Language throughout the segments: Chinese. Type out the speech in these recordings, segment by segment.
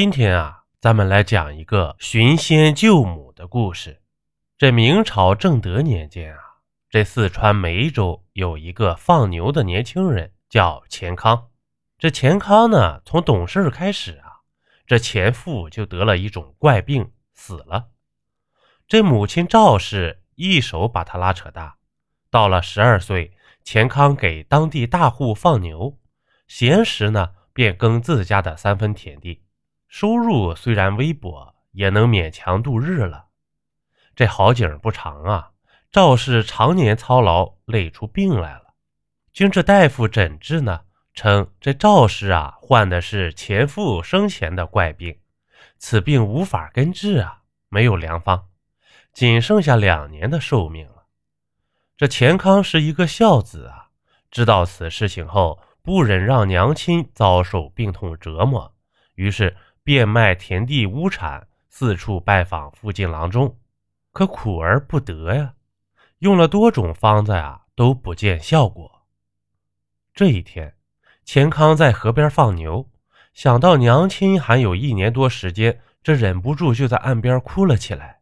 今天啊，咱们来讲一个寻仙救母的故事。这明朝正德年间啊，这四川梅州有一个放牛的年轻人，叫钱康。这钱康呢，从懂事开始啊，这前父就得了一种怪病，死了。这母亲赵氏一手把他拉扯大，到了十二岁，钱康给当地大户放牛，闲时呢，便耕自家的三分田地。收入虽然微薄，也能勉强度日了。这好景不长啊，赵氏常年操劳，累出病来了。经这大夫诊治呢，称这赵氏啊患的是前父生前的怪病，此病无法根治啊，没有良方，仅剩下两年的寿命了。这钱康是一个孝子啊，知道此事情后，不忍让娘亲遭受病痛折磨，于是。变卖田地屋产，四处拜访附近郎中，可苦而不得呀。用了多种方子啊，都不见效果。这一天，钱康在河边放牛，想到娘亲还有一年多时间，这忍不住就在岸边哭了起来。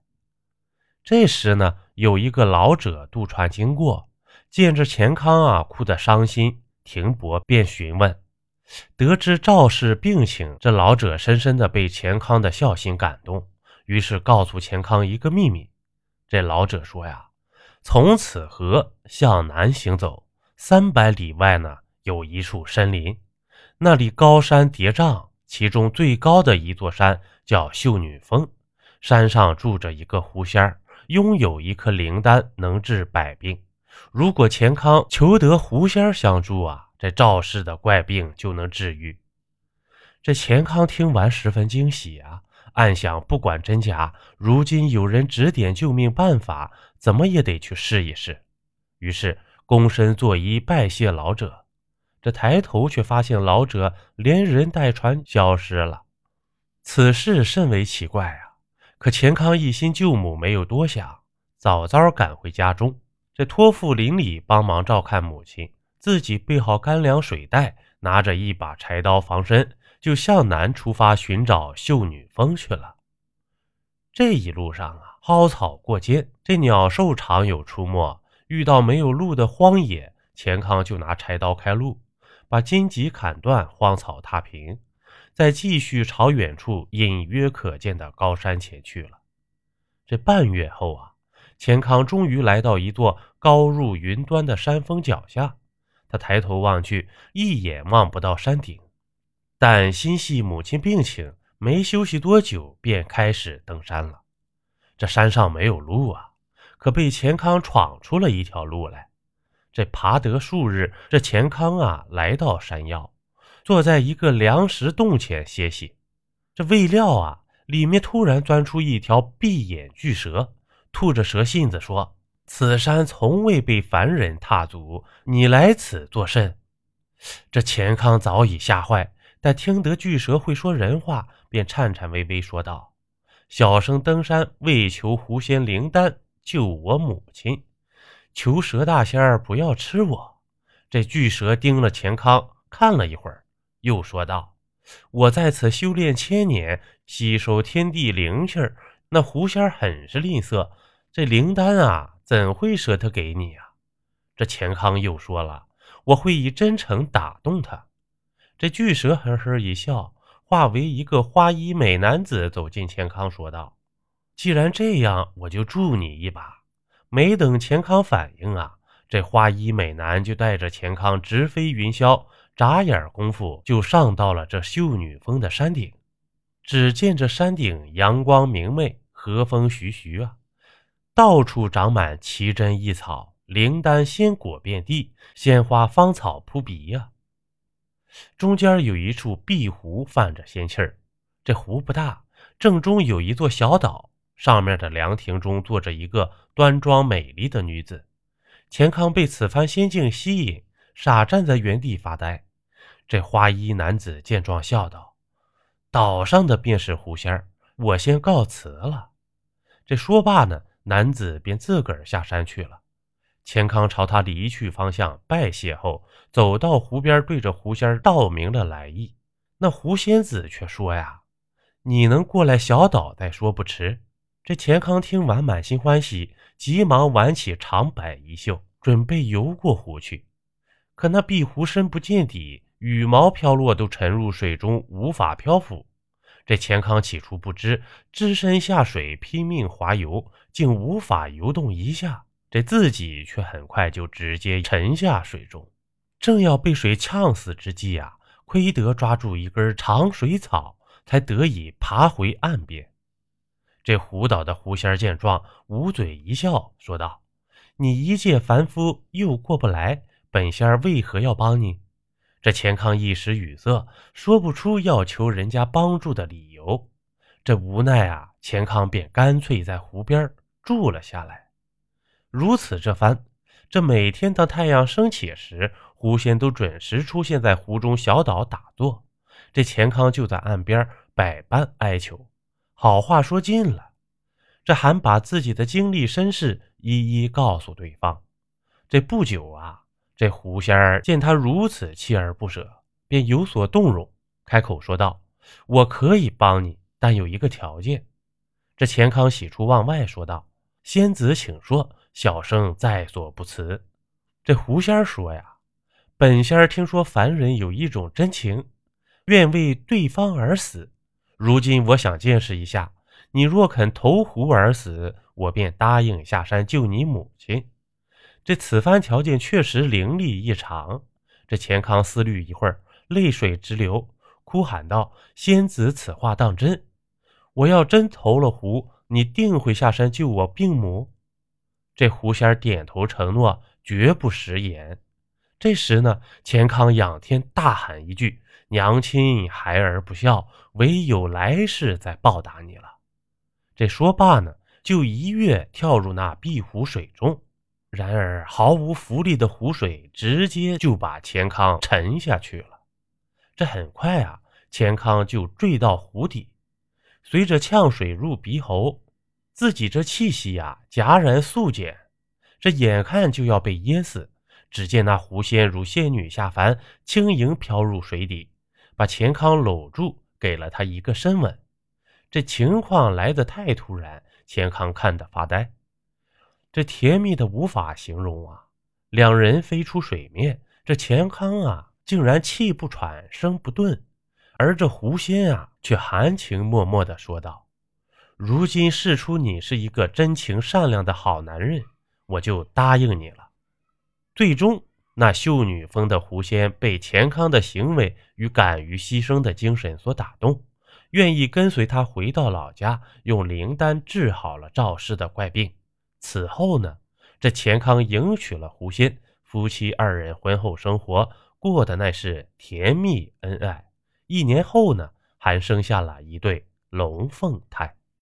这时呢，有一个老者渡船经过，见着钱康啊哭得伤心，停泊便询问。得知赵氏病情，这老者深深的被钱康的孝心感动，于是告诉钱康一个秘密。这老者说呀，从此河向南行走三百里外呢，有一处森林，那里高山叠嶂，其中最高的一座山叫秀女峰，山上住着一个狐仙儿，拥有一颗灵丹，能治百病。如果钱康求得狐仙相助啊。这赵氏的怪病就能治愈。这钱康听完十分惊喜啊，暗想不管真假，如今有人指点救命办法，怎么也得去试一试。于是躬身作揖拜谢老者。这抬头却发现老者连人带船消失了。此事甚为奇怪啊！可钱康一心救母，没有多想，早早赶回家中，这托付邻里帮忙照看母亲。自己备好干粮水袋，拿着一把柴刀防身，就向南出发寻找秀女峰去了。这一路上啊，蒿草过肩，这鸟兽常有出没。遇到没有路的荒野，钱康就拿柴刀开路，把荆棘砍断，荒草踏平，再继续朝远处隐约可见的高山前去了。这半月后啊，钱康终于来到一座高入云端的山峰脚下。他抬头望去，一眼望不到山顶，但心系母亲病情，没休息多久便开始登山了。这山上没有路啊，可被钱康闯出了一条路来。这爬得数日，这钱康啊来到山腰，坐在一个凉石洞前歇息。这未料啊，里面突然钻出一条闭眼巨蛇，吐着蛇信子说。此山从未被凡人踏足，你来此作甚？这钱康早已吓坏，但听得巨蛇会说人话，便颤颤巍巍说道：“小生登山为求狐仙灵丹，救我母亲，求蛇大仙儿不要吃我。”这巨蛇盯了钱康看了一会儿，又说道：“我在此修炼千年，吸收天地灵气儿，那狐仙很是吝啬，这灵丹啊。”怎会舍得给你啊？这钱康又说了：“我会以真诚打动他。”这巨蛇呵呵一笑，化为一个花衣美男子走进钱康，说道：“既然这样，我就助你一把。”没等钱康反应啊，这花衣美男就带着钱康直飞云霄，眨眼功夫就上到了这秀女峰的山顶。只见这山顶阳光明媚，和风徐徐啊。到处长满奇珍异草，灵丹鲜果遍地，鲜花芳草扑鼻呀。中间有一处碧湖，泛着仙气儿。这湖不大，正中有一座小岛，上面的凉亭中坐着一个端庄美丽的女子。钱康被此番仙境吸引，傻站在原地发呆。这花衣男子见状，笑道：“岛上的便是狐仙儿，我先告辞了。”这说罢呢。男子便自个儿下山去了。钱康朝他离去方向拜谢后，走到湖边，对着狐仙道明了来意。那狐仙子却说：“呀，你能过来小岛再说不迟。”这钱康听完，满心欢喜，急忙挽起长摆衣袖，准备游过湖去。可那碧湖深不见底，羽毛飘落都沉入水中，无法漂浮。这钱康起初不知，只身下水拼命划游，竟无法游动一下。这自己却很快就直接沉下水中，正要被水呛死之际啊，亏得抓住一根长水草，才得以爬回岸边。这湖岛的狐仙见状，捂嘴一笑，说道：“你一介凡夫，又过不来，本仙为何要帮你？”这钱康一时语塞，说不出要求人家帮助的理由。这无奈啊，钱康便干脆在湖边住了下来。如此这番，这每天当太阳升起时，狐仙都准时出现在湖中小岛打坐。这钱康就在岸边百般哀求。好话说尽了，这还把自己的经历身世一一告诉对方。这不久啊，这狐仙儿见他如此锲而不舍，便有所动容，开口说道：“我可以帮你，但有一个条件。”这钱康喜出望外，说道：“仙子请说，小生在所不辞。”这狐仙儿说：“呀，本仙儿听说凡人有一种真情，愿为对方而死。”如今我想见识一下，你若肯投湖而死，我便答应下山救你母亲。这此番条件确实凌厉异常。这钱康思虑一会儿，泪水直流，哭喊道：“仙子，此话当真？我要真投了湖，你定会下山救我病母？”这狐仙点头承诺，绝不食言。这时呢，钱康仰天大喊一句。娘亲，孩儿不孝，唯有来世再报答你了。这说罢呢，就一跃跳入那碧湖水中。然而毫无浮力的湖水直接就把钱康沉下去了。这很快啊，钱康就坠到湖底，随着呛水入鼻喉，自己这气息呀戛然速减，这眼看就要被淹死。只见那狐仙如仙女下凡，轻盈飘入水底。把钱康搂住，给了他一个深吻。这情况来得太突然，钱康看得发呆。这甜蜜的无法形容啊！两人飞出水面，这钱康啊，竟然气不喘，声不顿，而这狐仙啊，却含情脉脉地说道：“如今试出你是一个真情善良的好男人，我就答应你了。”最终。那秀女峰的狐仙被钱康的行为与敢于牺牲的精神所打动，愿意跟随他回到老家，用灵丹治好了赵氏的怪病。此后呢，这钱康迎娶了狐仙，夫妻二人婚后生活过得那是甜蜜恩爱。一年后呢，还生下了一对龙凤胎。